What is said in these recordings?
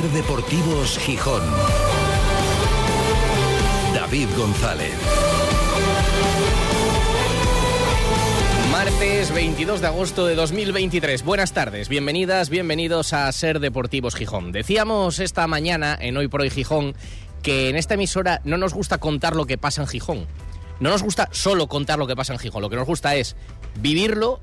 Ser Deportivos Gijón. David González. Martes 22 de agosto de 2023. Buenas tardes, bienvenidas, bienvenidos a Ser Deportivos Gijón. Decíamos esta mañana en Hoy por Hoy Gijón que en esta emisora no nos gusta contar lo que pasa en Gijón. No nos gusta solo contar lo que pasa en Gijón, lo que nos gusta es vivirlo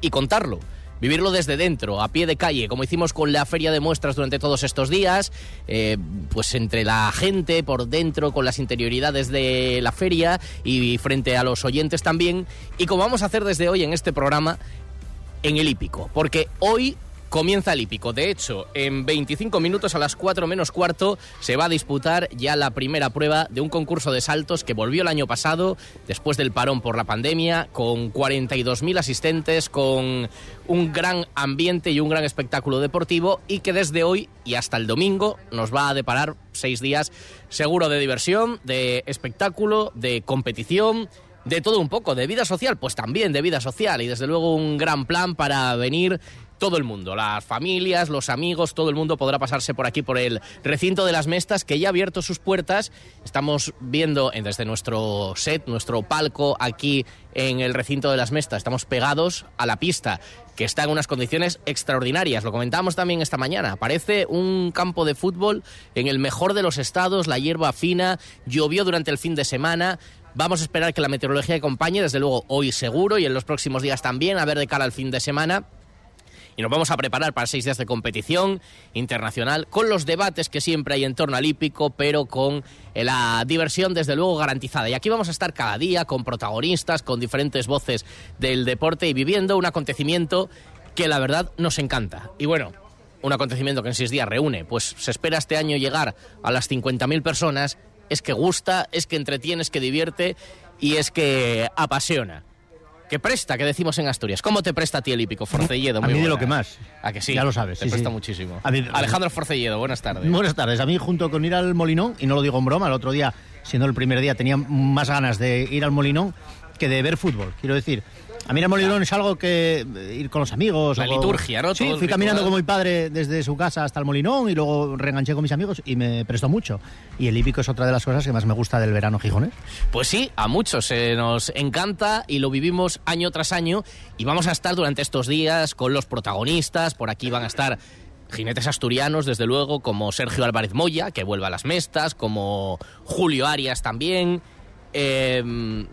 y contarlo vivirlo desde dentro, a pie de calle, como hicimos con la feria de muestras durante todos estos días, eh, pues entre la gente, por dentro, con las interioridades de la feria y frente a los oyentes también, y como vamos a hacer desde hoy en este programa, en el hípico, porque hoy comienza el hípico. De hecho, en 25 minutos a las 4 menos cuarto se va a disputar ya la primera prueba de un concurso de saltos que volvió el año pasado, después del parón por la pandemia, con 42.000 asistentes, con un gran ambiente y un gran espectáculo deportivo y que desde hoy y hasta el domingo nos va a deparar seis días seguro de diversión, de espectáculo, de competición de todo un poco, de vida social, pues también de vida social y desde luego un gran plan para venir todo el mundo, las familias, los amigos, todo el mundo podrá pasarse por aquí, por el recinto de las Mestas, que ya ha abierto sus puertas. Estamos viendo desde nuestro set, nuestro palco aquí en el recinto de las Mestas, estamos pegados a la pista que está en unas condiciones extraordinarias. Lo comentábamos también esta mañana. Parece un campo de fútbol en el mejor de los estados, la hierba fina, llovió durante el fin de semana. Vamos a esperar que la meteorología acompañe, desde luego hoy seguro y en los próximos días también, a ver de cara al fin de semana y nos vamos a preparar para seis días de competición internacional con los debates que siempre hay en torno al hípico, pero con eh, la diversión desde luego garantizada. Y aquí vamos a estar cada día con protagonistas, con diferentes voces del deporte y viviendo un acontecimiento que la verdad nos encanta. Y bueno, un acontecimiento que en seis días reúne, pues se espera este año llegar a las 50.000 personas, es que gusta, es que entretiene, es que divierte y es que apasiona que presta, que decimos en Asturias. ¿Cómo te presta a ti el hípico, Forcelledo? a mí de lo que más. ¿A que sí? Ya lo sabes. Te presta muchísimo. Alejandro Forcelledo, buenas tardes. Buenas tardes. A mí, junto con ir al Molinón, y no lo digo en broma, el otro día, siendo el primer día, tenía más ganas de ir al Molinón que de ver fútbol. Quiero decir, a mí el Molinón es algo que eh, ir con los amigos. La liturgia, ¿no? Sí, fui caminando con mi padre desde su casa hasta el Molinón y luego reenganché con mis amigos y me prestó mucho. Y el hípico es otra de las cosas que más me gusta del verano gijones. Pues sí, a muchos se nos encanta y lo vivimos año tras año y vamos a estar durante estos días con los protagonistas. Por aquí van a estar jinetes asturianos, desde luego, como Sergio Álvarez Moya, que vuelve a las mestas, como Julio Arias también. Em,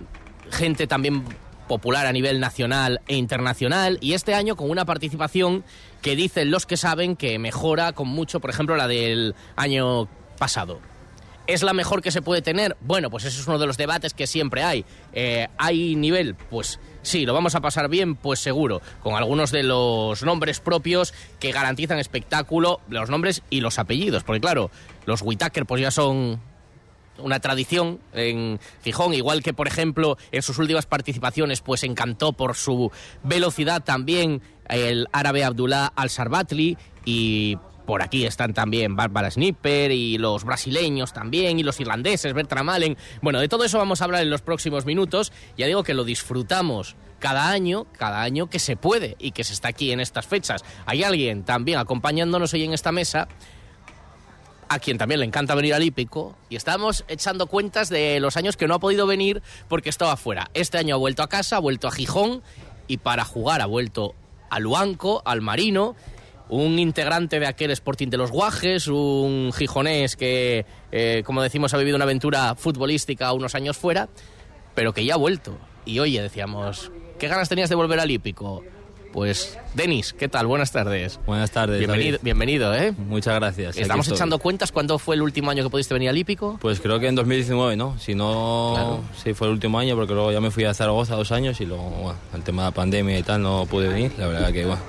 gente también popular a nivel nacional e internacional y este año con una participación que dicen los que saben que mejora con mucho, por ejemplo, la del año pasado. ¿Es la mejor que se puede tener? Bueno, pues ese es uno de los debates que siempre hay. Eh, ¿Hay nivel? Pues sí, lo vamos a pasar bien, pues seguro, con algunos de los nombres propios que garantizan espectáculo, los nombres y los apellidos, porque claro, los Whitaker pues ya son una tradición en Gijón, igual que por ejemplo en sus últimas participaciones pues encantó por su velocidad también el árabe Abdullah Al-Sarbatli y por aquí están también Bárbara Snipper y los brasileños también y los irlandeses, Bertram Allen. Bueno, de todo eso vamos a hablar en los próximos minutos. Ya digo que lo disfrutamos cada año, cada año que se puede y que se está aquí en estas fechas. Hay alguien también acompañándonos hoy en esta mesa a quien también le encanta venir al hípico, y estamos echando cuentas de los años que no ha podido venir porque estaba fuera. Este año ha vuelto a casa, ha vuelto a Gijón, y para jugar ha vuelto a Luanco, al Marino, un integrante de aquel Sporting de los Guajes, un gijonés que, eh, como decimos, ha vivido una aventura futbolística unos años fuera, pero que ya ha vuelto. Y oye, decíamos, ¿qué ganas tenías de volver al hípico? Pues, Denis, ¿qué tal? Buenas tardes. Buenas tardes. Bienvenido, bienvenido ¿eh? Muchas gracias. Estamos echando cuentas. ¿Cuándo fue el último año que pudiste venir al Hípico? Pues creo que en 2019, ¿no? Si no, sí fue el último año, porque luego ya me fui a Zaragoza dos años y luego, bueno, el tema de la pandemia y tal, no pude venir. La verdad que, bueno,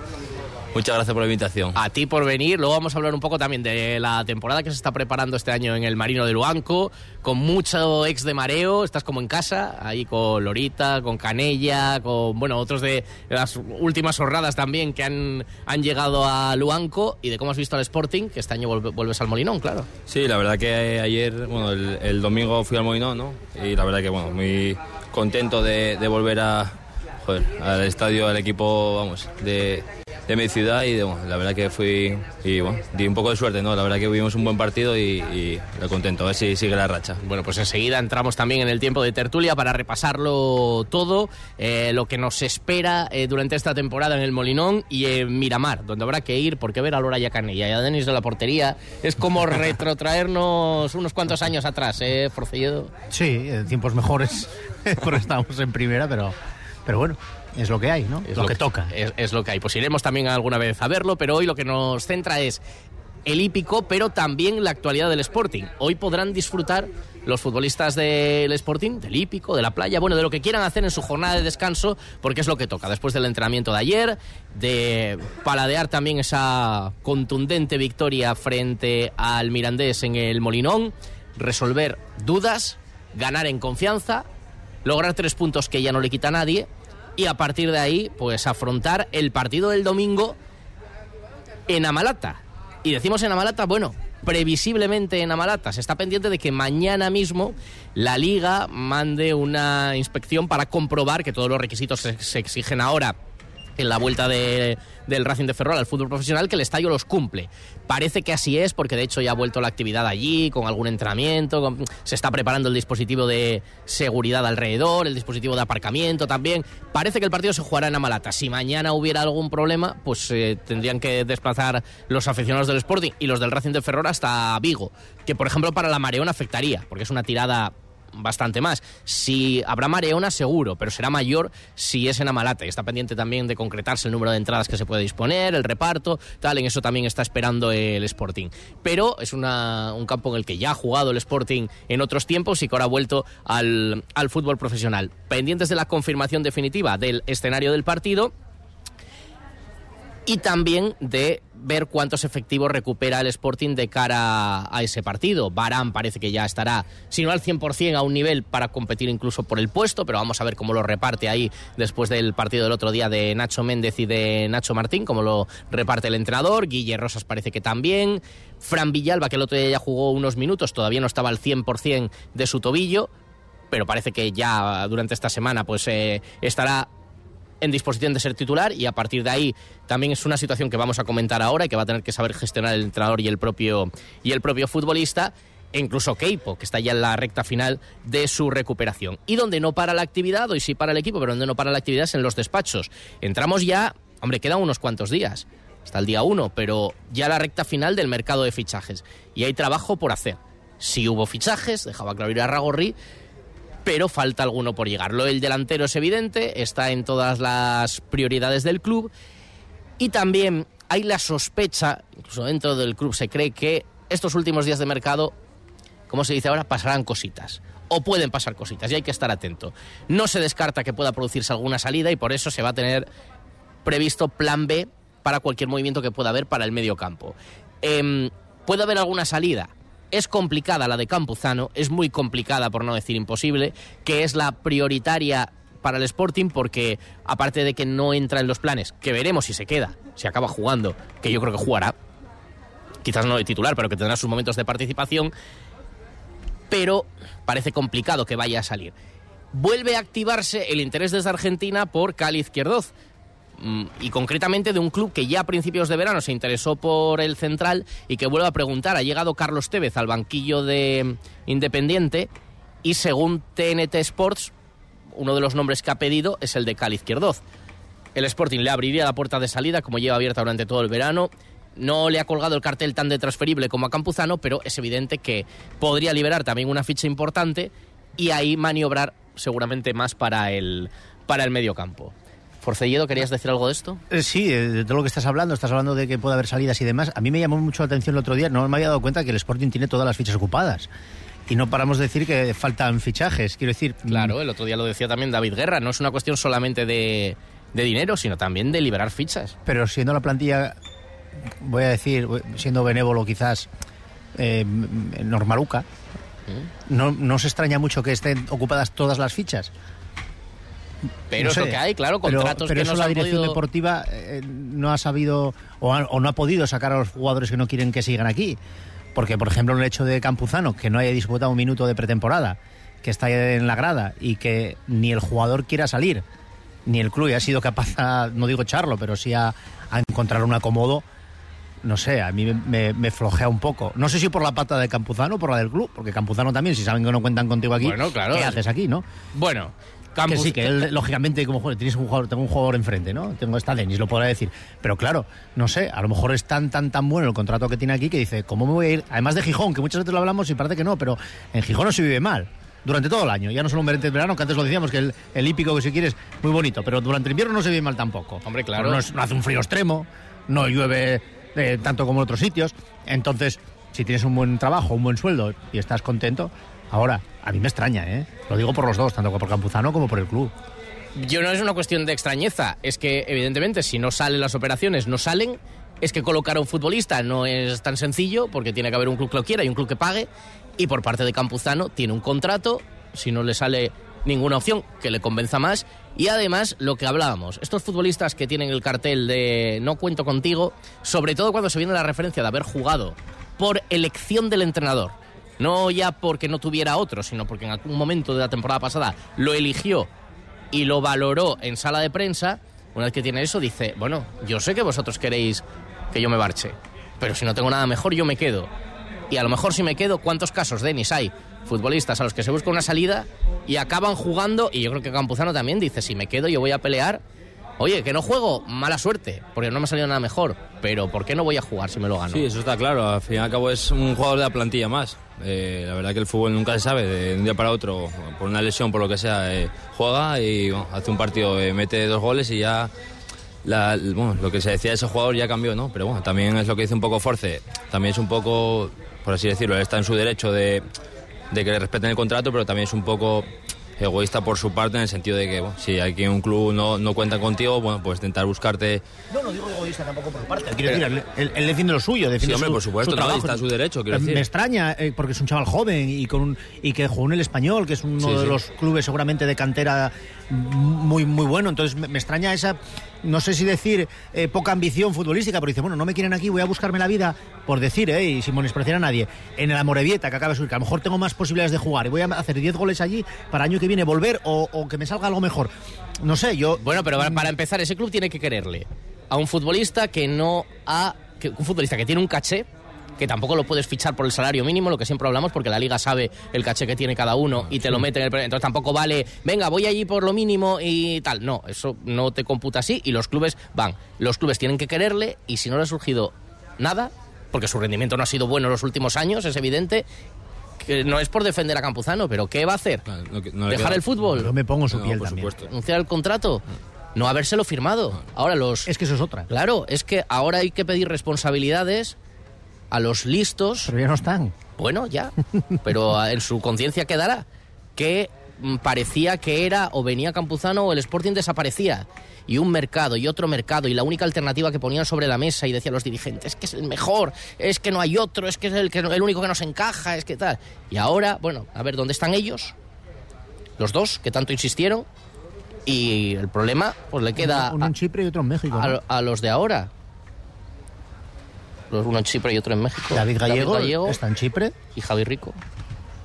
Muchas gracias por la invitación. A ti por venir. Luego vamos a hablar un poco también de la temporada que se está preparando este año en el Marino de Luanco, con mucho ex de mareo. Estás como en casa, ahí con Lorita, con Canella, con bueno otros de las últimas horradas también que han, han llegado a Luanco y de cómo has visto al Sporting, que este año vuelves al Molinón, claro. Sí, la verdad que ayer, bueno, el, domingo fui al Molinón, ¿no? Y la verdad que, bueno, muy contento de, de volver a, joder, al estadio, al equipo, vamos, de de mi ciudad y bueno, la verdad que fui y bueno, di un poco de suerte, ¿no? La verdad que vivimos un buen partido y, y lo contento, a ver si sigue la racha. Bueno, pues enseguida entramos también en el tiempo de tertulia para repasarlo todo, eh, lo que nos espera eh, durante esta temporada en el Molinón y en Miramar, donde habrá que ir porque ver a Lora Yacanella y a Denis de la portería es como retrotraernos unos cuantos años atrás, ¿eh, Forcelledo? Sí, en tiempos mejores, porque estábamos en primera, pero, pero bueno, es lo que hay, ¿no? Es lo, que, toca. Es, es lo que hay. Pues iremos también alguna vez a verlo, pero hoy lo que nos centra es el hípico, pero también la actualidad del Sporting. Hoy podrán disfrutar los futbolistas del Sporting, del hípico, de la playa, bueno, de lo que quieran hacer en su jornada de descanso, porque es lo que toca. Después del entrenamiento de ayer, de paladear también esa contundente victoria frente al Mirandés en el Molinón, resolver dudas, ganar en confianza, lograr tres puntos que ya no le quita a nadie y a partir de ahí, pues afrontar el partido del domingo en Amalata. Y decimos en Amalata, bueno, previsiblemente en Amalata. Se está pendiente de que mañana mismo la liga mande una inspección para comprobar que todos los requisitos se, exigen ahora en la vuelta de, del Racing de Ferrol al fútbol profesional, que el estadio los cumple. Parece que así es, porque de hecho ya ha vuelto la actividad allí, con algún entrenamiento, se está preparando el dispositivo de seguridad alrededor, el dispositivo de aparcamiento también. Parece que el partido se jugará en Amalata. Si mañana hubiera algún problema, pues eh, tendrían que desplazar los aficionados del Sporting y los del Racing de Ferrol hasta Vigo, que por ejemplo para la Mareón afectaría, porque es una tirada bastante más. Si habrá mareona, seguro, pero será mayor si es en Amalata. Y está pendiente también de concretarse el número de entradas que se puede disponer, el reparto, tal. En eso también está esperando el Sporting. Pero es un campo en el que ya ha jugado el Sporting en otros tiempos y que ahora ha vuelto al, al fútbol profesional. Pendientes de la confirmación definitiva del escenario del partido y también de ver cuántos efectivos recupera el Sporting de cara a ese partido. Barán parece que ya estará, si no al 100%, a un nivel para competir incluso por el puesto, pero vamos a ver cómo lo reparte ahí después del partido del otro día de Nacho Méndez y de Nacho Martín, cómo lo reparte el entrenador. Guille Rosas parece que también. Fran Villalba, que el otro día ya jugó unos minutos, todavía no estaba al 100% de su tobillo, pero parece que ya durante esta semana pues eh, estará en disposición de ser titular y a partir de ahí también es una situación que vamos a comentar ahora y que va a tener que saber gestionar el entrenador y el propio, y el propio futbolista e incluso Keipo, que está ya en la recta final de su recuperación. Y donde no para la actividad, hoy sí para el equipo, pero donde no para la actividad es en los despachos. Entramos ya, hombre, quedan unos cuantos días, hasta el día uno, pero ya la recta final del mercado de fichajes. Y hay trabajo por hacer. Si hubo fichajes, dejaba claro ir a Ragorri, pero falta alguno por llegar. Lo del delantero es evidente, está en todas las prioridades del club y también hay la sospecha, incluso dentro del club se cree que estos últimos días de mercado, como se dice ahora, pasarán cositas. O pueden pasar cositas y hay que estar atento. No se descarta que pueda producirse alguna salida y por eso se va a tener previsto plan B para cualquier movimiento que pueda haber para el medio campo. Eh, ¿Puede haber alguna salida? Es complicada la de Campuzano, es muy complicada por no decir imposible, que es la prioritaria para el Sporting porque aparte de que no entra en los planes, que veremos si se queda, si acaba jugando, que yo creo que jugará, quizás no de titular, pero que tendrá sus momentos de participación, pero parece complicado que vaya a salir. Vuelve a activarse el interés desde Argentina por Cali Izquierdoz, y concretamente de un club que ya a principios de verano se interesó por el central y que vuelve a preguntar. Ha llegado Carlos Tevez al banquillo de Independiente y según TNT Sports, uno de los nombres que ha pedido es el de Cali Izquierdoz. El Sporting le abriría la puerta de salida, como lleva abierta durante todo el verano. No le ha colgado el cartel tan de transferible como a Campuzano, pero es evidente que podría liberar también una ficha importante y ahí maniobrar seguramente más para el, para el medio campo. Forcelledo, ¿querías decir algo de esto? Eh, sí, de todo lo que estás hablando, estás hablando de que puede haber salidas y demás. A mí me llamó mucho la atención el otro día, no me había dado cuenta que el Sporting tiene todas las fichas ocupadas. Y no paramos de decir que faltan fichajes, quiero decir... Claro, el otro día lo decía también David Guerra, no es una cuestión solamente de, de dinero, sino también de liberar fichas. Pero siendo la plantilla, voy a decir, siendo benévolo quizás, eh, normaluca, ¿Mm? no, no se extraña mucho que estén ocupadas todas las fichas. Pero no es sé, lo que hay, claro, contratos pero, pero que eso no la dirección podido... deportiva eh, no ha sabido o, ha, o, no ha podido sacar a los jugadores que no quieren que sigan aquí. Porque, por ejemplo, el hecho de Campuzano, que no haya disputado un minuto de pretemporada, que está en la grada y que ni el jugador quiera salir, ni el club ha sido capaz, a, no digo echarlo, pero sí a, a encontrar un acomodo no sé, a mí me, me, me, flojea un poco. No sé si por la pata de Campuzano o por la del club, porque Campuzano también, si saben que no cuentan contigo aquí, bueno, claro, ¿qué haces aquí, no? Bueno, Que sí, que él, lógicamente, como tienes un jugador, tengo un jugador enfrente, ¿no? Tengo esta Denis, lo podrá decir. Pero claro, no sé, a lo mejor es tan, tan, tan bueno el contrato que tiene aquí que dice, ¿cómo me voy a ir? Además de Gijón, que muchas veces lo hablamos y parece que no, pero en Gijón no se vive mal durante todo el año. Ya no solo merente de verano, que antes lo decíamos, que el, el hípico que si quieres, muy bonito, pero durante el invierno no se vive mal tampoco. Hombre, claro. No, es, no, hace un frío extremo, no llueve eh, tanto como en otros sitios. Entonces, si tienes un buen trabajo, un buen sueldo y estás contento, ahora, a mí me extraña, ¿eh? Lo digo por los dos, tanto por Campuzano como por el club. Yo no es una cuestión de extrañeza, es que evidentemente si no salen las operaciones, no salen. Es que colocar a un futbolista no es tan sencillo porque tiene que haber un club que lo quiera y un club que pague. Y por parte de Campuzano tiene un contrato, si no le sale ninguna opción que le convenza más. Y además, lo que hablábamos, estos futbolistas que tienen el cartel de no cuento contigo, sobre todo cuando se viene la referencia de haber jugado por elección del entrenador. No ya porque no tuviera otro, sino porque en algún momento de la temporada pasada lo eligió y lo valoró en sala de prensa. Una vez que tiene eso, dice, bueno, yo sé que vosotros queréis que yo me marche, pero si no tengo nada mejor, yo me quedo. Y a lo mejor si me quedo, ¿cuántos casos, Denis, hay? Futbolistas a los que se busca una salida y acaban jugando, y yo creo que Campuzano también dice, si me quedo yo voy a pelear. Oye, que no juego, mala suerte, porque no me ha salido nada mejor, pero ¿por qué no voy a jugar si me lo gano? Sí, eso está claro, al fin y al cabo es un jugador de la plantilla más. Eh, la verdad que el fútbol nunca se sabe, de un día para otro, por una lesión, por lo que sea, eh, juega y hace un partido, eh, mete dos goles y ya lo que se decía de ese jugador ya cambió, ¿no? Pero bueno, también es lo que dice un poco Force, también es un poco, por así decirlo, está en su derecho de, de que le respeten el contrato, pero también es un poco egoísta por su parte en el sentido de que bueno, si aquí un club no, no cuenta contigo, bueno, pues intentar buscarte... No, no digo egoísta tampoco por parte. Quiero decir, él, él defiende lo suyo, defiende sí, hombre, su, por supuesto, su trabajo. está su derecho, quiero decir. Me extraña, eh, porque es un chaval joven y, con un, y que jugó en el Español, que es uno Sí, de sí. los clubes seguramente de cantera muy, muy bueno. Entonces me, me extraña esa, no sé si decir eh, poca ambición futbolística, pero dice, bueno, no me quieren aquí, voy a buscarme la vida, por decir, eh, y sin despreciar a nadie, en el Amorebieta, que acaba de subir, que a lo mejor tengo más posibilidades de jugar y voy a hacer 10 goles allí para año que viene volver o, o que me salga algo mejor. No sé, yo... Bueno, pero para, para empezar, ese club tiene que quererle a un futbolista que no ha. Que, un futbolista que tiene un caché, que tampoco lo puedes fichar por el salario mínimo, lo que siempre hablamos, porque la liga sabe el caché que tiene cada uno y te lo mete en el. Entonces tampoco vale, venga, voy allí por lo mínimo y tal. No, eso no te computa así y los clubes van. Los clubes tienen que quererle y si no le ha surgido nada, porque su rendimiento no ha sido bueno en los últimos años, es evidente. Que no es por defender a Campuzano, pero ¿qué va a hacer? Claro, no- no ¿Dejar queda- el fútbol? Yo me pongo en su No, piel por también. supuesto. ¿Anunciar el contrato? No habérselo firmado. Ahora los... Es que eso es otra. Claro, es que ahora hay que pedir responsabilidades a los listos. Pero ya no están. Bueno, ya, pero en su conciencia quedará que mm, parecía que era o venía Campuzano o el Sporting desaparecía. Y un mercado y otro mercado y la única alternativa que ponían sobre la mesa y decían los dirigentes, es que es el mejor, es que no hay otro, es que es el, que, el único que nos encaja, es que tal. Y ahora, bueno, a ver, ¿dónde están ellos? Los dos que tanto insistieron. Y el problema, pues le queda Uno en Chipre y otro en México. ¿no? a, a los de ahora. Uno en Chipre y otro en México. David Gallego, está en Chipre. y Javi Rico.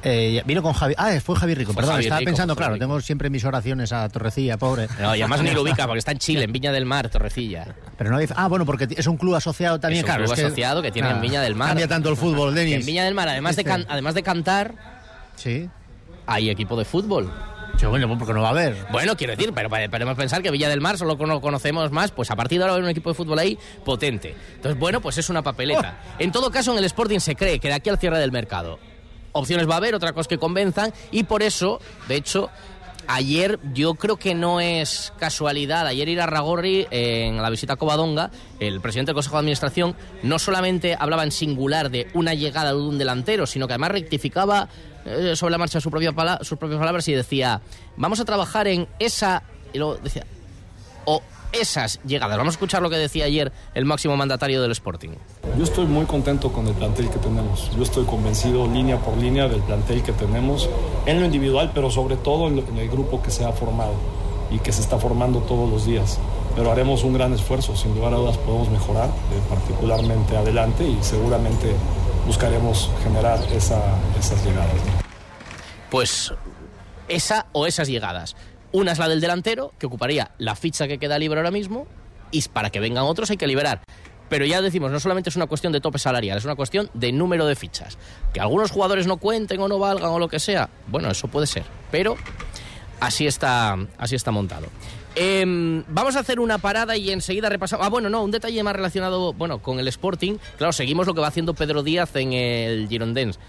Eh, vino con Javi. Ah, fue Javi Rico, Fue perdón. Javi estaba Rico, pensando, claro, Rico. tengo siempre mis oraciones a Torrecilla, pobre. No, y además ni lo ubica porque está en Chile, en Viña del Mar, Torrecilla. Pero no dice. Ah, bueno, porque es un club asociado también, Es un claro. club es asociado que tiene en Viña del Mar. Cambia tanto el fútbol, Denis. en Viña del Mar, además de, can- además de cantar, Sí. hay equipo de fútbol. Sí, bueno, porque no va a haber. Bueno, quiero decir, pero podemos pensar que Villa del Mar solo cono- conocemos más, pues a partir de ahora va a haber un equipo de fútbol ahí potente. Entonces, bueno, pues es una papeleta. En todo caso, en el Sporting se cree que de aquí al cierre del mercado opciones va a haber, otra cosa que convenzan, y por eso, de hecho, ayer yo creo que no es casualidad, ayer ir a Ragorri en la visita a Covadonga, el presidente del Consejo de Administración no solamente hablaba en singular de una llegada de un delantero, sino que además rectificaba eh, sobre la marcha pala- sus propias palabras y decía, vamos a trabajar en esa, y luego decía, o esas llegadas. Vamos a escuchar lo que decía ayer el máximo mandatario del Sporting. Yo estoy muy contento con el plantel que tenemos. Yo estoy convencido línea por línea del plantel que tenemos en lo individual, pero sobre todo en el grupo que se ha formado y que se está formando todos los días. Pero haremos un gran esfuerzo, sin lugar a dudas podemos mejorar, eh, particularmente adelante y seguramente buscaremos generar esa- esas llegadas. Pues esa o esas llegadas. Una es la del delantero, que ocuparía la ficha que queda libre ahora mismo, y para que vengan otros hay que liberar. Pero ya decimos, no solamente es una cuestión de tope salarial, es una cuestión de número de fichas. Que algunos jugadores no cuenten o no valgan o lo que sea, bueno, eso puede ser. Pero así está, así está montado. Em, vamos a hacer una parada y enseguida repasamos. Ah, bueno, no, un detalle más relacionado bueno, con el Sporting. Claro, seguimos lo que va haciendo Pedro Díaz en el Girondins.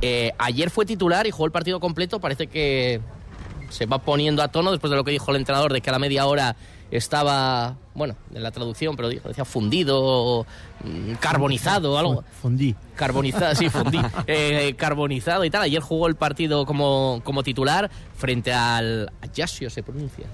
Eh, ayer fue titular y jugó el partido completo. Parece que se va poniendo a tono después de lo que dijo el entrenador de que a la media hora estaba, bueno, en la traducción, pero dijo, decía fundido, mm, carbonizado, algo. Fundí. Carbonizado, sí, fundí. Eh, carbonizado y tal. Ayer jugó el partido como, como titular frente al Ajaccio, se pronuncia.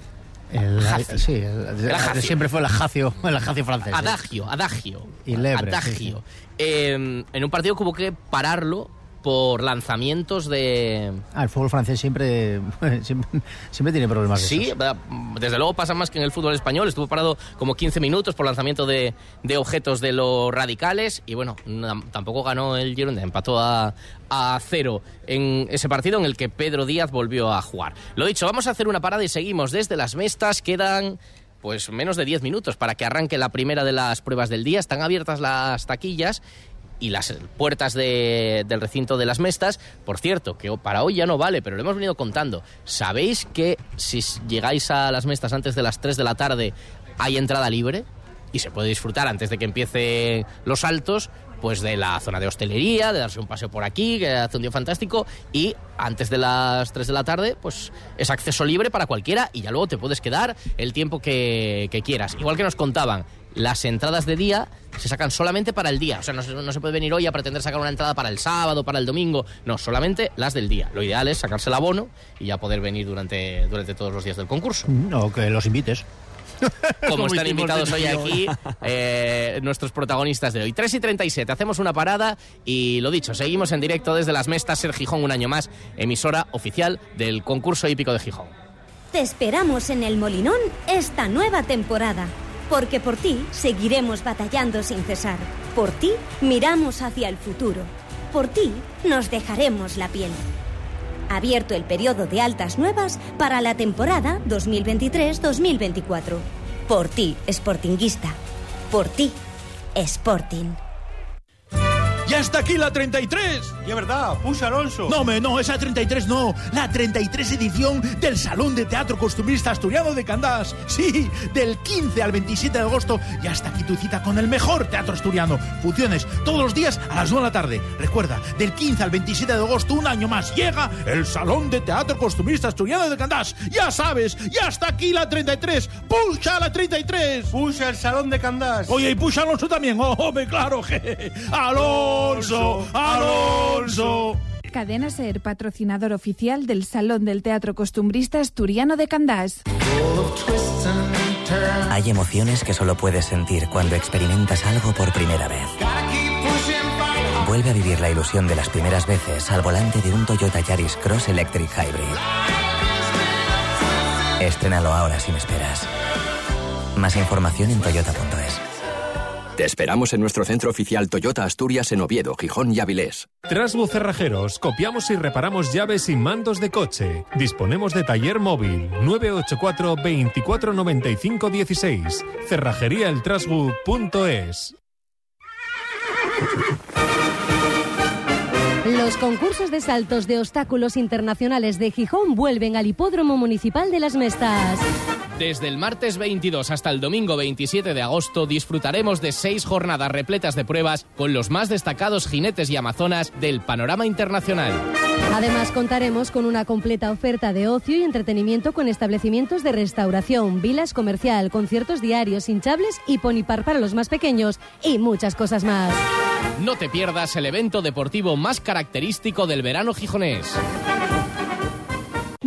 El, sí, el- El Ajacio. siempre fue el ajacio, el ajacio francés. Adagio, adagio. Y lebre, adagio. sí, sí. Eh, en un partido que hubo que pararlo por lanzamientos de... Ah, el fútbol francés siempre, siempre, siempre tiene problemas. de Sí, esos. desde luego pasa más que en el fútbol español. Estuvo parado como 15 minutos por lanzamiento de, de objetos de los radicales y bueno, tampoco ganó el Girona, empató a, a cero en ese partido en el que Pedro Díaz volvió a jugar. Lo dicho, vamos a hacer una parada y seguimos desde las Mestas. Quedan pues menos de 10 minutos para que arranque la primera de las pruebas del día. Están abiertas las taquillas y las puertas de- del recinto de las mestas. Por cierto, que para hoy ya no vale, pero lo hemos venido contando. ¿Sabéis que si llegáis a las mestas antes de las 3 de la tarde hay entrada libre? Y se puede disfrutar antes de que empiecen los saltos, pues de la zona de hostelería, de darse un paseo por aquí, que hace un día fantástico, y antes de las 3 de la tarde, pues es acceso libre para cualquiera y ya luego te puedes quedar el tiempo que quieras. Igual que nos contaban, las entradas de día se sacan solamente para el día. O sea, no se, no se puede venir hoy a pretender sacar una entrada para el sábado, para el domingo. No, solamente las del día. Lo ideal es sacarse el abono y ya poder venir durante, durante todos los días del concurso. No, que los invites. Como están invitados hoy aquí eh, nuestros protagonistas de hoy. 3 y 37, hacemos una parada y lo dicho, seguimos en directo desde las Mestas Ser Gijón un año más, emisora oficial del concurso hípico de Gijón. Te esperamos en el Molinón esta nueva temporada, porque por ti seguiremos batallando sin cesar. Por ti miramos hacia el futuro. Por ti nos dejaremos la piel. Abierto el periodo de altas nuevas para la temporada 2023-2024. Por ti, Sportinguista. Por ti, Sporting. ¡Ya está aquí la 33! Y es verdad, puxa Alonso. No, me, no, esa 33 no. La 33 edición del Salón de Teatro Costumbrista Asturiano de Candás. Sí, del 15 al 27 de agosto. Ya está aquí tu cita con el mejor teatro asturiano. Funciones todos los días a las 9 de la tarde. Recuerda, del 15 al 27 de agosto, un año más, llega el Salón de Teatro Costumbrista Asturiano de Candás. Ya sabes, ya está aquí la 33. ¡Puxa la 33! Puxa el salón de Candás. Oye, y puxa Alonso también. ¡Oh, hombre, claro! je. ¡Alonso! ¡Alonso! Cadena Ser, patrocinador oficial del Salón del Teatro Costumbrista Asturiano de Candás. Hay emociones que solo puedes sentir cuando experimentas algo por primera vez. Vuelve a vivir la ilusión de las primeras veces al volante de un Toyota Yaris Cross Electric Hybrid. Estrénalo ahora sin esperas. Más información en toyota.es. Te esperamos en nuestro centro oficial Toyota Asturias en Oviedo, Gijón y Avilés. Trasbu Cerrajeros, copiamos y reparamos llaves y mandos de coche. Disponemos de taller móvil 984 24 95 16. Cerrajeríaeltrasbu.es. Los concursos de saltos de obstáculos internacionales de Gijón vuelven al Hipódromo Municipal de las Mestas. Desde el martes 22 hasta el domingo 27 de agosto disfrutaremos de seis jornadas repletas de pruebas con los más destacados jinetes y amazonas del panorama internacional. Además contaremos con una completa oferta de ocio y entretenimiento con establecimientos de restauración, vilas comercial, conciertos diarios, hinchables y ponipar para los más pequeños y muchas cosas más. No te pierdas el evento deportivo más característico del verano gijonés.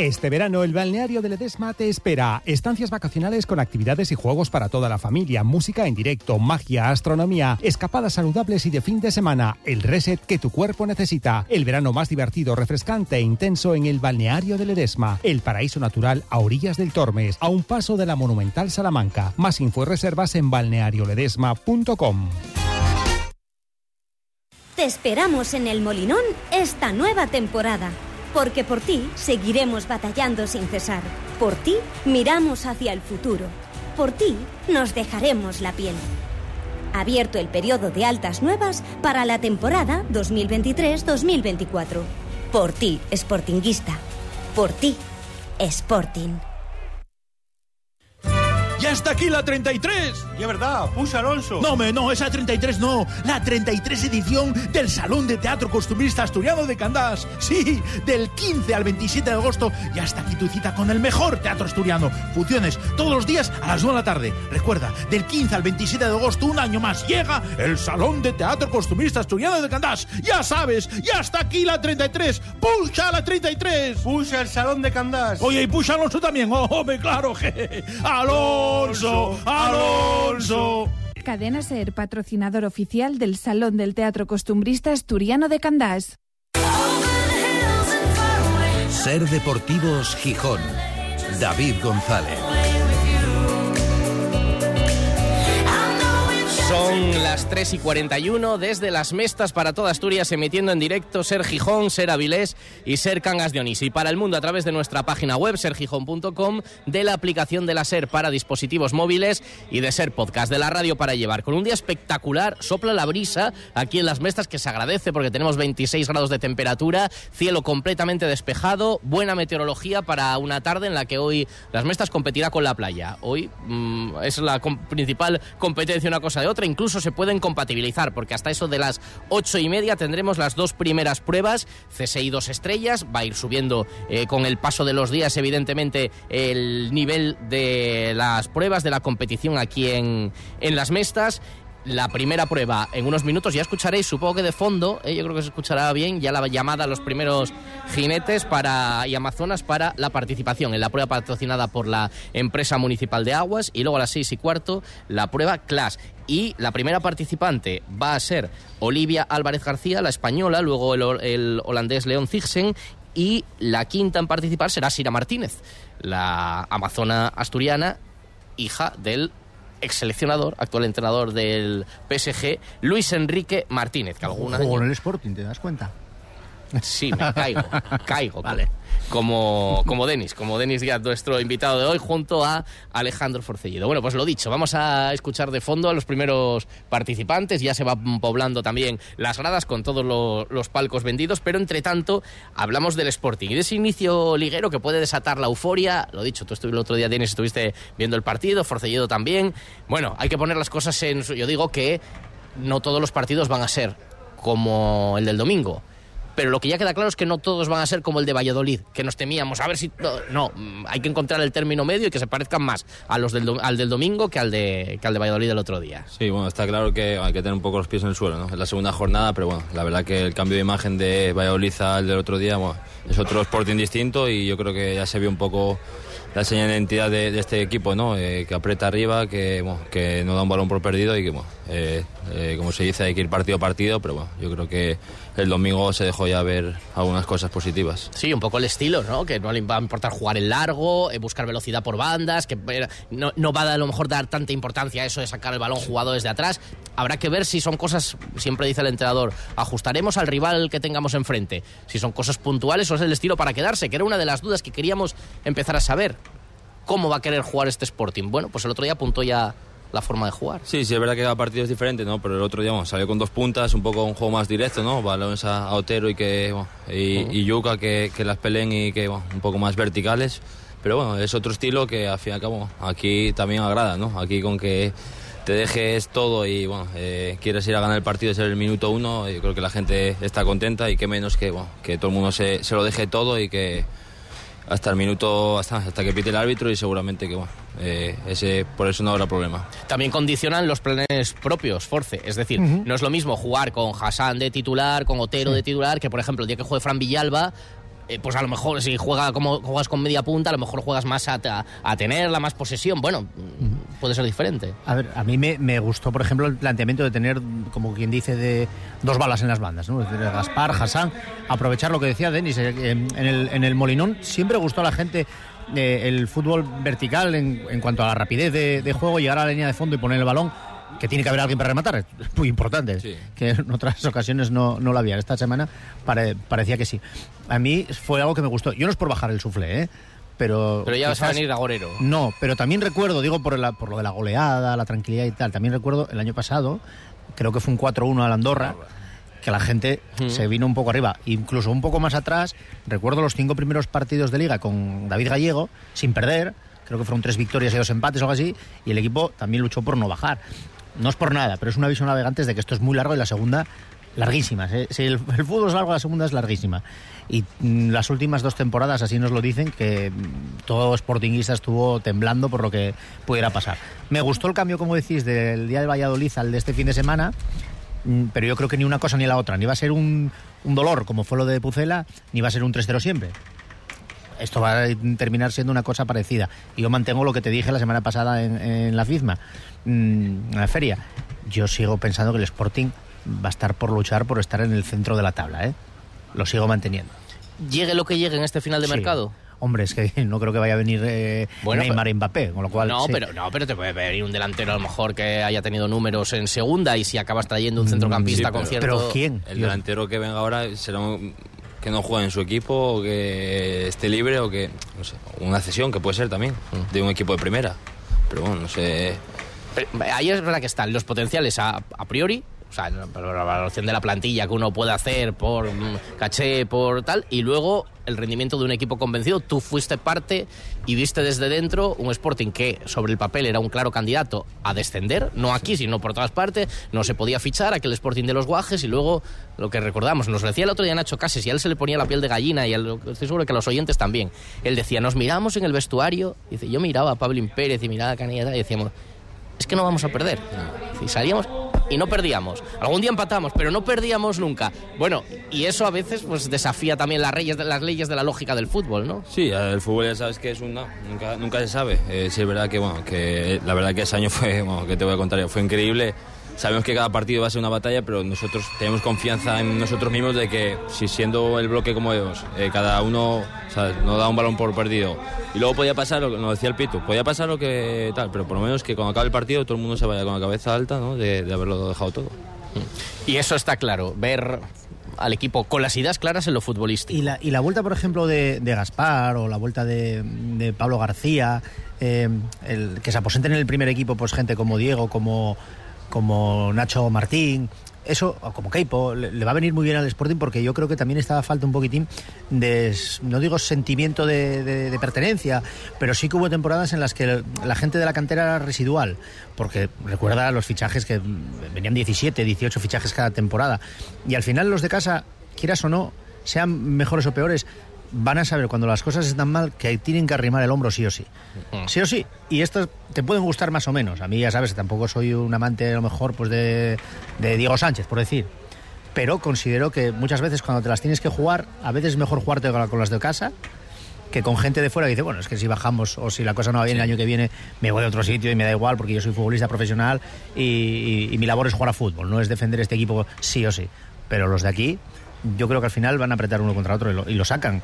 Este verano el balneario de Ledesma te espera. Estancias vacacionales con actividades y juegos para toda la familia, música en directo, magia, astronomía, escapadas saludables y de fin de semana. El reset que tu cuerpo necesita. El verano más divertido, refrescante e intenso en el balneario de Ledesma. El paraíso natural a orillas del Tormes, a un paso de la monumental Salamanca. Más info y reservas en balnearioledesma.com. Te esperamos en el Molinón esta nueva temporada. Porque por ti seguiremos batallando sin cesar. Por ti miramos hacia el futuro. Por ti nos dejaremos la piel. Abierto el periodo de altas nuevas para la temporada 2023-2024. Por ti, Sportinguista. Por ti, Sporting. ¡Ya está aquí la 33! Y es verdad, puxa Alonso. No, me, no, esa 33 no. La 33 edición del Salón de Teatro Costumbrista Asturiano de Candás. Sí, del 15 al 27 de agosto. Ya está aquí tu cita con el mejor teatro asturiano. Funciones todos los días a las 9 de la tarde. Recuerda, del 15 al 27 de agosto, un año más, llega el Salón de Teatro Costumbrista Asturiano de Candás. Ya sabes, ya está aquí la 33. ¡Puxa la 33! Puxa el Salón de Candás. Oye, y puxa Alonso también. ¡Oh, hombre, claro! je. ¡Alonso! ¡Alonso! Cadena Ser, patrocinador oficial del Salón del Teatro Costumbrista Asturiano de Candás. Ser Deportivos Gijón. David González. Son las 3 y 41 desde las Mestas para toda Asturias, emitiendo en directo Ser Gijón, Ser Avilés y Ser Cangas de Onís. Y para el mundo a través de nuestra página web, sergijón.com, de la aplicación de la Ser para dispositivos móviles y de Ser Podcast, de la radio para llevar. Con un día espectacular, sopla la brisa aquí en las Mestas, que se agradece porque tenemos 26 grados de temperatura, cielo completamente despejado, buena meteorología para una tarde en la que hoy las Mestas competirá con la playa. Hoy mm, es la com- principal competencia una cosa de otra, incluso se pueden compatibilizar, porque hasta eso de las ocho y media tendremos las dos primeras pruebas, CSI dos estrellas, va a ir subiendo eh, con el paso de los días, evidentemente, el nivel de las pruebas de la competición aquí en, en las Mestas. La primera prueba en unos minutos. Ya escucharéis, supongo que de fondo, eh, yo creo que se escuchará bien, ya la llamada a los primeros jinetes para, y amazonas para la participación en la prueba patrocinada por la empresa municipal de aguas. Y luego a las seis y cuarto la prueba CLAS. Y la primera participante va a ser Olivia Álvarez García, la española, luego el, el holandés León Zigsen y la quinta en participar será Sira Martínez, la amazona asturiana, hija del ex seleccionador, actual entrenador del PSG, Luis Enrique Martínez, que alguna Juego en el Sporting, ¿te das cuenta? Sí, me caigo, caigo. Vale. Como, como Denis, como Denis Díaz, nuestro invitado de hoy, junto a Alejandro Forcellido. Bueno, pues lo dicho, vamos a escuchar de fondo a los primeros participantes. Ya se van poblando también las gradas con todos lo- los palcos vendidos, pero entre tanto hablamos del Sporting y de ese inicio liguero que puede desatar la euforia. Lo dicho, tú estuviste el otro día, Denis, estuviste viendo el partido, Forcellido también. Bueno, hay que poner las cosas en. Yo digo que no todos los partidos van a ser como el del domingo. Pero lo que ya queda claro es que no todos van a ser como el de Valladolid, que nos temíamos. A ver si. No, hay que encontrar el término medio y que se parezcan más a los del, al del domingo que al, de, al de Valladolid el otro día. Sí, bueno, está claro que hay que tener un poco los pies en el suelo, ¿no? Es la segunda jornada, pero bueno, la verdad que el cambio de imagen de Valladolid al del otro día, es otro Sporting distinto y yo creo que ya se vio un poco la señal de identidad de, este equipo, ¿no? Eh, que aprieta arriba, que, que no da un balón por perdido y que, bueno, eh, eh, como se dice, hay que ir partido a partido, pero bueno, yo creo que el domingo se dejó ya ver algunas cosas positivas. Sí, un poco el estilo, ¿no? Que no le va a importar jugar en largo, eh, buscar velocidad por bandas, que eh, no, no va a, a lo mejor dar tanta importancia a eso de sacar el balón jugado desde atrás. Habrá que ver si son cosas, siempre dice el entrenador, ajustaremos al rival que tengamos enfrente. Si son cosas puntuales o es el estilo para quedarse, que era una de las dudas que queríamos empezar a saber. ¿Cómo va a querer jugar este Sporting? Bueno, pues el otro día apuntó ya la forma de jugar. Sí, sí, es verdad que cada partido es diferente, ¿no? Pero el otro bueno, salió con dos puntas, un poco un juego más directo, ¿no? Balones a, Otero y, que, bueno, y, y Yuca que, que las peleen y que bueno, un poco más verticales. Pero bueno, es otro estilo que al fin y al cabo aquí también agrada, ¿no? Aquí con que te dejes todo y bueno, eh, quieres ir a ganar el partido desde el minuto uno, yo creo que la gente está contenta y que menos que, bueno, que todo el mundo se, se lo deje todo y que, hasta el minuto, hasta, hasta que pite el árbitro y seguramente que bueno, eh, ese, por eso no habrá problema. También condicionan los planes propios, Force. Es decir, no es lo mismo jugar con Hassan de titular, con Otero Sí. de titular, que por ejemplo el día que juegue Fran Villalba, eh, pues a lo mejor si juega como juegas con media punta, a lo mejor juegas más a, a, a tenerla, más posesión. Bueno, puede ser diferente. A ver, a mí me, me gustó, por ejemplo, el planteamiento de tener, como quien dice, de dos balas en las bandas, ¿no? Es decir, Gaspar, Hassan, aprovechar lo que decía Denis, eh, en, en el, en el Molinón siempre gustó a la gente eh, el fútbol vertical en, en cuanto a la rapidez de, de juego, llegar a la línea de fondo y poner el balón, que tiene que haber alguien para rematar, es muy importante, que en otras ocasiones no, no lo había. Esta semana pare- parecía que sí. A mí fue algo que me gustó. Yo no es por bajar el sufle, ¿eh? Pero, Pero ya vas a quizás- venir agorero. no, pero también recuerdo, digo por, la- por lo de la goleada, la tranquilidad y tal, también recuerdo el año pasado, creo que fue un 4-1 al Andorra, que la gente se vino un poco arriba. Incluso un poco más atrás, recuerdo los cinco primeros partidos de liga con David Gallego, sin perder, creo que fueron tres victorias y dos empates o algo así, y el equipo también luchó por no bajar. No es por nada, pero es una visión navegantes de que esto es muy largo y la segunda larguísima. Si el, fútbol es largo, la segunda es larguísima. Y mm, las últimas dos temporadas así nos lo dicen, que mm, todo sportinguista estuvo temblando por lo que pudiera pasar. Me gustó el cambio, como decís, del día de Valladolid al de este fin de semana, mm, pero yo creo que ni una cosa ni la otra. Ni va a ser un, un dolor, como fue lo de Pucela, ni va a ser un 3-0 siempre. Esto va a terminar siendo una cosa parecida. Y yo mantengo lo que te dije la semana pasada en, en la FIZMA, mm, en la feria. Yo sigo pensando que el Sporting va a estar por luchar por estar en el centro de la tabla, ¿eh? Lo sigo manteniendo. Llegue lo que llegue en este final de Sí. mercado. Hombre, es que no creo que vaya a venir eh, Bueno, Neymar y Mbappé, con lo cual... No, sí. pero no, pero te puede venir un delantero a lo mejor que haya tenido números en segunda y si acabas trayendo un centrocampista Sí, con pero- cierto. El delantero que venga ahora será un- que no juegue en su equipo o que esté libre o que, no sé, una cesión que puede ser también de un equipo de primera. Pero bueno, no sé. Pero Ahí es verdad que están los potenciales a, a priori, o sea, la, la valoración de la plantilla que uno puede hacer por mm, caché, por tal, y luego el rendimiento de un equipo convencido. Tú fuiste parte y viste desde dentro un Sporting que sobre el papel era un claro candidato a descender, no aquí, sino por todas partes, no se podía fichar, aquel Sporting de los Guajes, y luego lo que recordamos, nos lo decía el otro día Nacho Cases, y a él se le ponía la piel de gallina, y lo- estoy seguro que a los oyentes también. Él decía, nos miramos en el vestuario, dice, yo miraba a Pablo Pérez y miraba a Canilla y decíamos, es que no vamos a perder. Y salíamos y no perdíamos. Algún día empatamos, pero no perdíamos nunca. Bueno, y eso a veces pues desafía también las, reyes, las leyes de la lógica del fútbol, ¿no? Sí, el fútbol ya sabes que es un no, nunca, nunca se sabe. Eh, sí es verdad que bueno, que la verdad que ese año fue, bueno, que te voy a contar, fue increíble. Sabemos que cada partido va a ser una batalla, pero nosotros tenemos confianza en nosotros mismos de que si siendo el bloque como ellos, eh, cada uno ¿sabes? no da un balón por perdido. Y luego podía pasar, lo que nos decía el Pitu, podía pasar lo que tal, pero por lo menos que cuando acabe el partido todo el mundo se vaya con la cabeza alta ¿no? de, de haberlo dejado todo. Y eso está claro, ver al equipo con las ideas claras en lo futbolístico. Y la, y la vuelta, por ejemplo, de, de Gaspar o la vuelta de, de Pablo García, eh, el, que se aposenten en el primer equipo pues gente como Diego, como, como Nacho Martín, eso, como Keipo, le, va a venir muy bien al Sporting porque yo creo que también estaba falta un poquitín de, no digo sentimiento de, de- de pertenencia, pero sí que hubo temporadas en las que la gente de la cantera era residual, porque recuerda los fichajes que venían 17, 18 fichajes cada temporada, y al final los de casa, quieras o no, sean mejores o peores, van a saber cuando las cosas están mal que tienen que arrimar el hombro sí o sí. Sí o sí. Y estos te pueden gustar más o menos. A mí ya sabes, tampoco soy un amante a lo mejor pues de, de Diego Sánchez, por decir. Pero considero que muchas veces cuando te las tienes que jugar, a veces es mejor jugarte con con las de casa que con gente de fuera que dice, bueno, es que si bajamos o si la cosa no va bien el año que viene, me voy a otro sitio y me da igual porque yo soy futbolista profesional y, y- y mi labor es jugar a fútbol, no es defender este equipo sí o sí. Pero los de aquí, yo creo que al final van a apretar uno contra otro y lo, y lo sacan.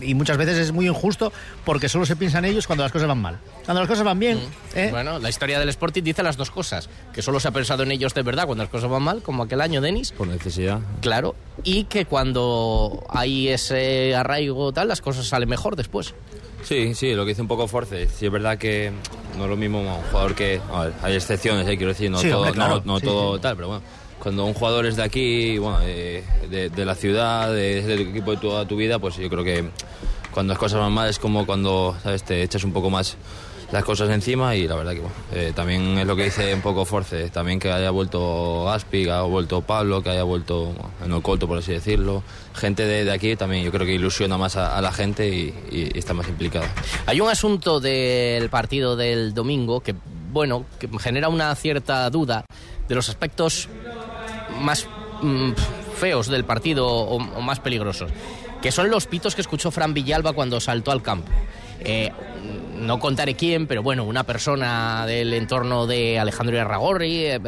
Y muchas veces es muy injusto porque solo se piensa en ellos cuando las cosas van mal. Cuando las cosas van bien, ¿eh? Bueno, la historia del Sporting dice las dos cosas, que solo se ha pensado en ellos de verdad cuando las cosas van mal, como aquel año, Denis. Por necesidad. Claro, y que cuando hay ese arraigo tal, las cosas salen mejor después. Sí, sí, lo que dice un poco Force. Sí, es verdad que no es lo mismo un jugador que. a ver, hay excepciones, eh, quiero decir, no Sí, todo, hombre, claro. no, no Sí, todo sí. tal, pero bueno. Cuando un jugador es de aquí, bueno, de, de- la ciudad, de, del equipo de toda tu vida, pues yo creo que cuando las cosas van mal es como cuando, ¿sabes?, te echas un poco más las cosas encima y la verdad que bueno, eh, también es lo que dice un poco Force, también que haya vuelto Aspi, que haya vuelto Pablo, que haya vuelto bueno, Colto, por así decirlo, gente de, de, aquí también yo creo que ilusiona más a, a la gente y, y, está más implicada. Hay un asunto del partido del domingo que, bueno, que genera una cierta duda de los aspectos más mmm, feos del partido o, más peligrosos, que son los pitos que escuchó Fran Villalba cuando saltó al campo. Eh, no contaré quién, pero bueno, una persona del entorno de Alejandro Arragorri, eh,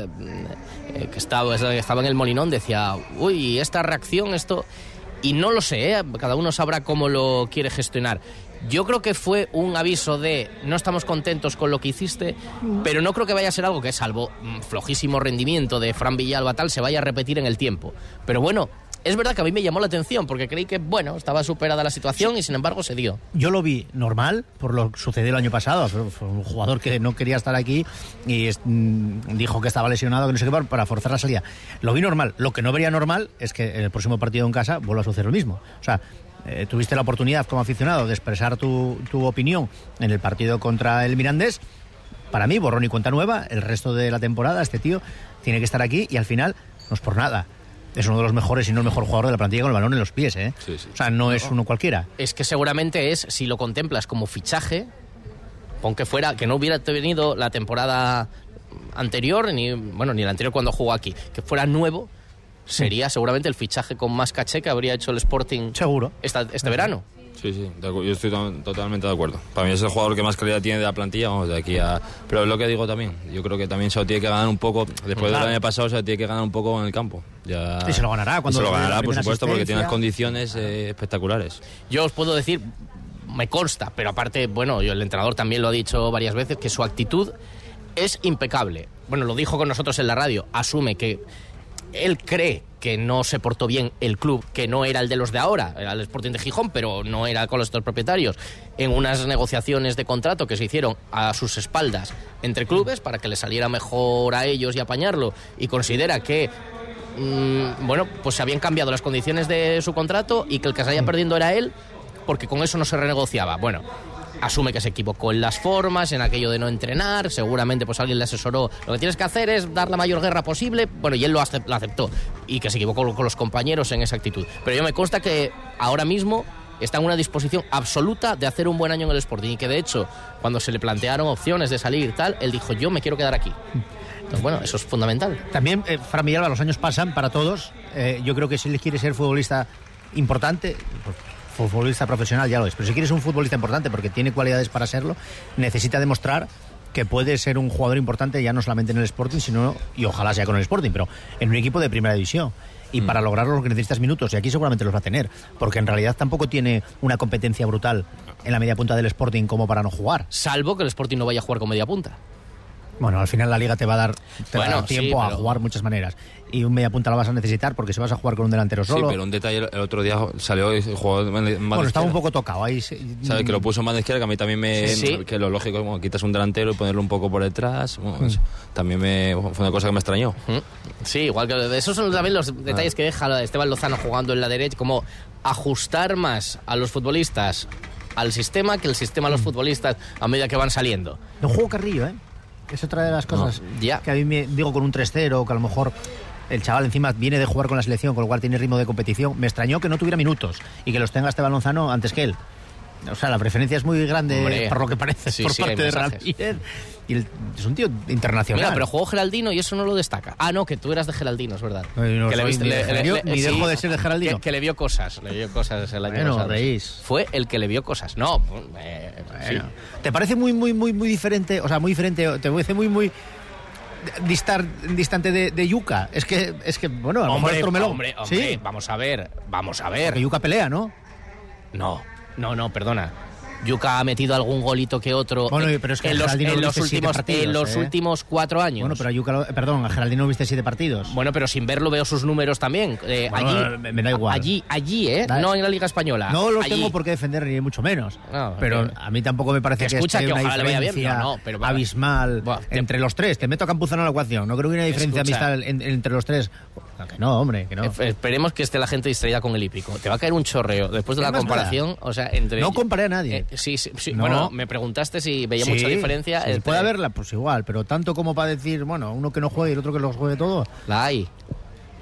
eh, que estaba, estaba en el Molinón, decía, uy, esta reacción, esto... Y no lo sé, ¿eh? cada uno sabrá cómo lo quiere gestionar. Yo creo que fue un aviso de no estamos contentos con lo que hiciste, pero no creo que vaya a ser algo que, salvo mm, flojísimo rendimiento de Fran Villalba tal, se vaya a repetir en el tiempo. Pero bueno, es verdad que a mí me llamó la atención porque creí que, bueno, estaba superada la situación y sin embargo se dio. Yo lo vi normal por lo que sucedió el año pasado. Fue un jugador que no quería estar aquí y es, mm, dijo que estaba lesionado, que no sé qué, para forzar la salida. Lo vi normal. Lo que no vería normal es que en el próximo partido en casa vuelva a suceder lo mismo. O sea, eh, tuviste la oportunidad como aficionado de expresar tu, tu opinión en el partido contra el Mirandés. Para mí, borrón y cuenta nueva. El resto de la temporada, este tío tiene que estar aquí y al final no es por nada es uno de los mejores y no el mejor jugador de la plantilla con el balón en los pies, ¿eh? Sí, sí. O sea, no, no es uno cualquiera. Es que seguramente es, si lo contemplas como fichaje, aunque fuera, que no hubiera tenido la temporada anterior, ni bueno, ni la anterior cuando jugó aquí, que fuera nuevo, sería seguramente el fichaje con más caché que habría hecho el Sporting Seguro. Esta, este verano. Sí, sí, yo estoy totalmente de acuerdo. Para mí es el jugador que más calidad tiene de la plantilla, vamos, de aquí a... Pero es lo que digo también, yo creo que también se lo tiene que ganar un poco, después claro. del año pasado se lo tiene que ganar un poco en el campo. Ya... Y se lo ganará cuando... Se lo ganará, por supuesto, porque tiene unas condiciones eh, espectaculares. Yo os puedo decir, me consta, pero aparte, bueno, yo, el entrenador también lo ha dicho varias veces, que su actitud es impecable. Bueno, lo dijo con nosotros en la radio, asume que él cree que no se portó bien el club, que no era el de los de ahora, era el Sporting de Gijón, pero no era con los dos propietarios, en unas negociaciones de contrato que se hicieron a sus espaldas entre clubes para que le saliera mejor a ellos y apañarlo, y considera que mmm, bueno, pues se habían cambiado las condiciones de su contrato y que el que se haya perdiendo era él, porque con eso no se renegociaba. Bueno, asume que se equivocó en las formas, en aquello de no entrenar, seguramente pues alguien le asesoró, lo que tienes que hacer es dar la mayor guerra posible, bueno, y él lo, aceptó, y que se equivocó con los compañeros en esa actitud. Pero yo me consta que ahora mismo está en una disposición absoluta de hacer un buen año en el Sporting, y que de hecho, cuando se le plantearon opciones de salir tal, él dijo, yo me quiero quedar aquí. Entonces, bueno, eso es fundamental. También, eh, Fran Villalba, los años pasan para todos, eh, yo creo que si él quiere ser futbolista importante... Futbolista profesional ya lo es, pero si quieres un futbolista importante porque tiene cualidades para serlo, necesita demostrar que puede ser un jugador importante ya no solamente en el Sporting, sino, y ojalá sea con el Sporting, pero en un equipo de primera división. Y mm. para lograrlo lo que necesitas minutos, y aquí seguramente los va a tener, porque en realidad tampoco tiene una competencia brutal en la media punta del Sporting como para no jugar. Salvo que el Sporting no vaya a jugar con media punta. Bueno, al final la liga te va a dar, te bueno, va a dar tiempo sí, pero... a jugar muchas maneras. Y un media punta lo vas a necesitar porque si vas a jugar con un delantero solo. Sí, pero un detalle, el otro día salió y jugó más Bueno, estaba un poco tocado ahí. ¿Sabes? Que lo puso más de izquierda, que a mí también me. Sí. Que lo lógico, bueno, quitas un delantero y ponerlo un poco por detrás. Bueno, mm. También me, fue una cosa que me extrañó. Sí, igual que esos son también los detalles ah. que deja Esteban Lozano jugando en la derecha, como ajustar más a los futbolistas al sistema que el sistema a los futbolistas a medida que van saliendo. No juego Carrillo, ¿eh? Es otra de las cosas no, que a mí me digo con un 3-0, que a lo mejor el chaval encima viene de jugar con la selección, con lo cual tiene ritmo de competición. Me extrañó que no tuviera minutos y que los tenga Esteban Lozano antes que él. O sea, la preferencia es muy grande, Hombre, por lo que parece, sí, por sí, parte de Ramírez. Y el, es un tío internacional. Mira, pero jugó Geraldino y eso no lo destaca. Ah, no, que tú eras de Geraldino, es verdad. No, no que le viste, ni, le, le, le, ni dejo de ser de Geraldino. Que, que, le vio cosas, le vio cosas el año bueno, pasado. Reís. Fue el que le vio cosas. No, eh, bueno. sí. ¿Te parece muy, muy, muy, muy diferente? O sea, muy diferente, te parece muy, muy distar, distante de, de, Yuca. Es que, es que bueno, a lo hombre, mejor otro melón. Hombre, hombre, ¿Sí? vamos a ver, vamos a ver. Porque Yuca pelea, ¿no? No, no, no, perdona. Yuca ha metido algún golito que otro bueno, pero es que en, los, en los, últimos, partidos, en los ¿eh? últimos cuatro años. Bueno, pero a Yuca, perdón, a Geraldino viste siete partidos. Bueno, pero sin verlo veo sus números también. Eh, bueno, allí, me, me, da igual. Allí, allí, ¿eh? Dale. No en la Liga Española. No los allí. tengo por qué defender ni mucho menos. No, pero a mí tampoco me parece que, que, escucha, esté que una diferencia no, no, pero, abismal bueno, entre los tres. Te meto a Campuzano en la ecuación. No creo que haya una diferencia amistad entre los tres que no, hombre, que no. Esperemos que esté la gente distraída con el hípico. Te va a caer un chorreo después de la comparación. O sea, entre. No comparé a nadie. Eh, sí, sí, sí. No. Bueno, me preguntaste si veía Sí, mucha diferencia. sí, entre- puede haberla, pues igual, pero tanto como para decir, bueno, uno que no juegue y el otro que lo juegue todo. La hay.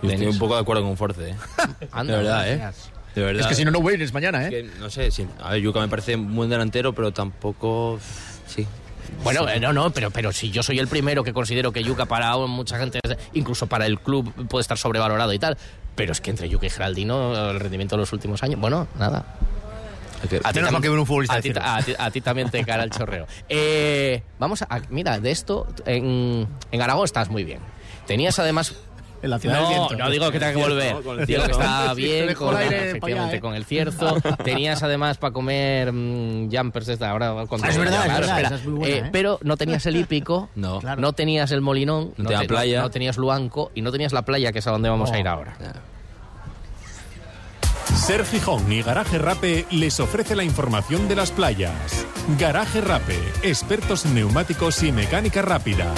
Yo estoy un poco de acuerdo con Force, ¿eh? Anda, de verdad, ¿eh? gracias. De verdad. Es que si no, no vienes mañana, Es ¿eh? que, no sé, sí. A ver, Yuka me parece un buen delantero, pero tampoco... Sí. Bueno, eh, no, no, pero, pero si yo soy el primero que considero que Yuca para mucha gente, incluso para el club, puede estar sobrevalorado y tal. Pero es que entre Yuca y Geraldino, el rendimiento de los últimos años, bueno, nada. A Menos mal tam- que ver un futbolista a de ti, cierre. a ti- también te cara el chorreo. Eh, vamos a, a- Mira, de esto, en, en Aragón estás muy bien. Tenías además. En la ciudad no, del viento. no digo que tenga que volver. cierzo, con el Digo que está bien con, el aire efectivamente, ¿eh? con el cierzo. Tenías además para comer mm, jumpers desde ahora. con Ah, es verdad, es Claro, verdad, espera. esa es muy buena, Eh, ¿eh? Pero no tenías el hípico, No. Claro. no tenías el molinón, No te- playa. no tenías Luanco y no tenías la playa, que es a donde vamos a ir ahora. Ser Gijón y Garaje Rape les ofrece la información de las playas. Garaje Rape, expertos en neumáticos y mecánica rápida.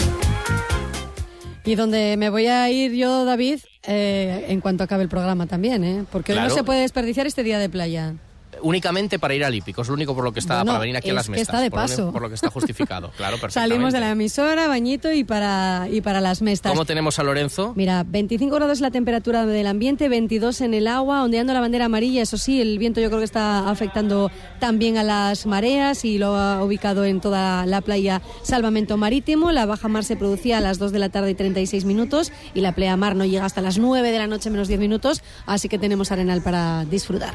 Y donde me voy a ir yo, David, eh, en cuanto acabe el programa también, ¿eh? Porque hoy no se puede desperdiciar este día de playa. Únicamente para ir al hípico, es lo único por lo que está, Bueno, para venir aquí a las mesas. está de por lo. Por lo que está justificado, claro, perfectamente. Salimos de la emisora, bañito y para, y para las mestas. ¿Cómo tenemos a Lorenzo? Mira, 25 grados la temperatura del ambiente, 22 en el agua, ondeando la bandera amarilla. Eso sí, el viento yo creo que está afectando también a las mareas y lo ha ubicado en toda la playa Salvamento Marítimo. La baja mar se producía a las 2 de la tarde y 36 minutos y la pleamar no llega hasta las 9 de la noche menos 10 minutos, así que tenemos arenal para disfrutar.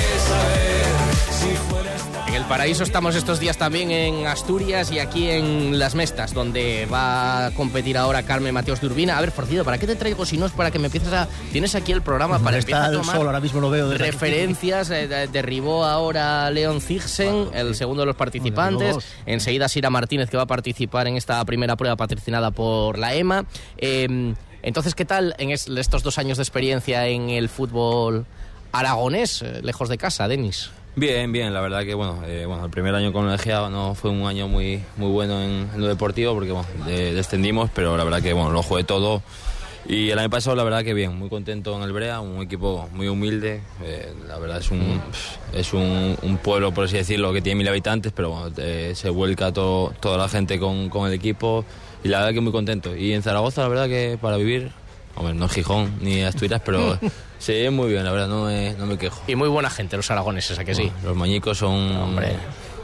En el paraíso estamos estos días también en Asturias y aquí en Las Mestas, donde va a competir ahora Carmen Mateos de Urbina. A ver, Forcido, ¿para qué te traigo si no es para que me empieces a... Tienes aquí el programa para Está a el tomar sol, ahora mismo lo veo referencias. eh, de- derribó ahora Leon Zigsen, el segundo de los participantes. Enseguida Sira Martínez, que va a participar en esta primera prueba patrocinada por la EMA. Eh, entonces, ¿qué tal en es- estos dos años de experiencia en el fútbol aragonés, eh, lejos de casa, Denis? Bien, bien, la verdad que bueno, eh, bueno el primer año con el Egea no fue un año muy, muy bueno en, lo deportivo porque bueno, de- descendimos, pero la verdad que bueno, lo jugué todo. Y el año pasado la verdad que bien, muy contento en el Brea, un equipo muy humilde, eh, la verdad es un es un, un pueblo por así decirlo que tiene mil habitantes, pero bueno, eh, se vuelca todo, toda la gente con, con el equipo y la verdad que muy contento. Y en Zaragoza la verdad que para vivir, hombre, no es Gijón ni Asturias, pero se vive muy bien, la verdad, no me, no me quejo. Y muy buena gente los aragoneses, ¿a que sí? Los mañicos son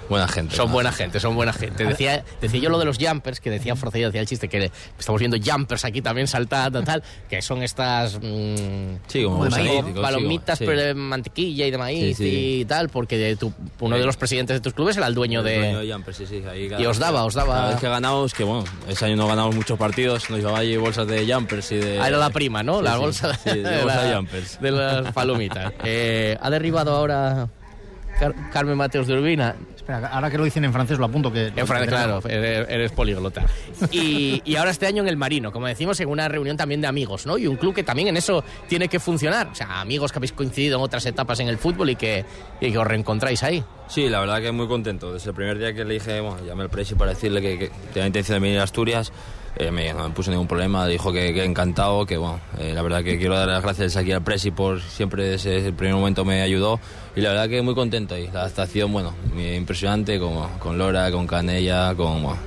buena gente. Son buena gente, son buena gente. Decía, decía yo lo de los jumpers, que decía Forcello, decía el chiste que estamos viendo jumpers aquí también saltando, tal, que son estas mm, Sí, como palomitas, sí. pero de mantequilla y de maíz Sí, y tal, porque de tu- uno de los presidentes de tus clubes era el dueño de... El dueño de Jumpers, sí, sí, ahí cada Y os daba, os daba- Cada vez que ganamos, que bueno, ese año no ganamos muchos partidos, nos llevaba allí bolsas de Jumpers y de... Ah, era la prima, ¿no? La bolsa, de bolsa de Jumpers. de las palomitas. Eh, ha derribado ahora Car- Carmen Mateos de Urbina. Espera, ahora que lo dicen en francés lo apunto que... En Francia, claro, eres, eres políglota. Y, y ahora este año en el Marino, como decimos, en una reunión también de amigos, ¿no? Y un club que también en eso tiene que funcionar. O sea, amigos que habéis coincidido en otras etapas en el fútbol y que, y que os reencontráis ahí. Sí, la verdad que muy contento. Desde el primer día que le dije, bueno, llamé al presi para decirle que, que tenía intención de venir a Asturias, eh, me, no me puso ningún problema, dijo que, que encantado, que bueno, eh, la verdad que quiero dar las gracias aquí al presi por siempre desde el primer momento me ayudó y la verdad que muy contento y la adaptación, bueno, impresionante como, con Lora, con Canella, con bueno,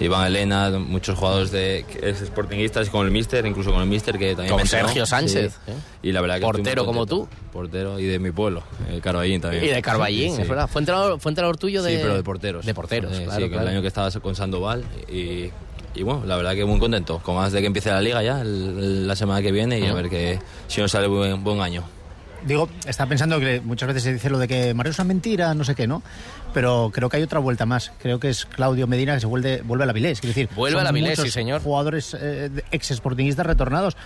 Iván Elena, muchos jugadores de sportingistas con el Mister, incluso con el Mister que también Con. Sergio Sánchez, Sí. ¿eh? Y la verdad que Portero como contento. Portero y de mi pueblo, el Carballín también. Y de Carballín, Sí. es verdad. Fue entrenador, fue entrenador tuyo de... Sí, pero de porteros. De porteros, Eh, claro, sí, claro. el año que estaba con Sandoval y, y bueno, la verdad que muy contento. Con más de que empiece la liga ya el- la semana que viene y a ver que si nos sale buen, buen año. Digo, está pensando que muchas veces se dice lo de que Mario es una mentira, no sé qué, ¿no? Pero creo que hay otra vuelta más. Creo que es Claudio Medina que se vuelve, vuelve a la Vilés. Es decir, Vuelve son a la muchos sí, señor. jugadores eh, ex retornados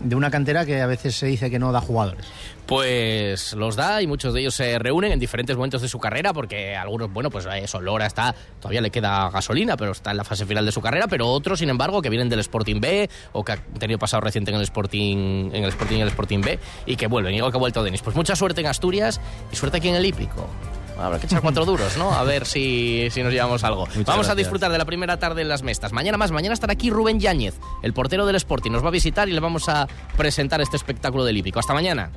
de una cantera que a veces se dice que no da jugadores. pues los da y muchos de ellos se reúnen en diferentes momentos de su carrera porque algunos, bueno, pues eso, Lora está, todavía le queda gasolina, pero está en la fase final de su carrera, pero otros, sin embargo, que vienen del Sporting B o que han tenido pasado reciente en el Sporting en el Sporting y el Sporting B y que vuelven, igual que ha vuelto Denis. Pues mucha suerte en Asturias y suerte aquí en el Hípico. Habrá que echar cuatro duros, ¿no? A ver si, si nos llevamos algo. Vamos a disfrutar de la primera tarde en las mestas. Mañana más, mañana estará aquí Rubén Yáñez, el portero del Sporting. Nos va a visitar y le vamos a presentar este espectáculo del Hípico. Hasta mañana.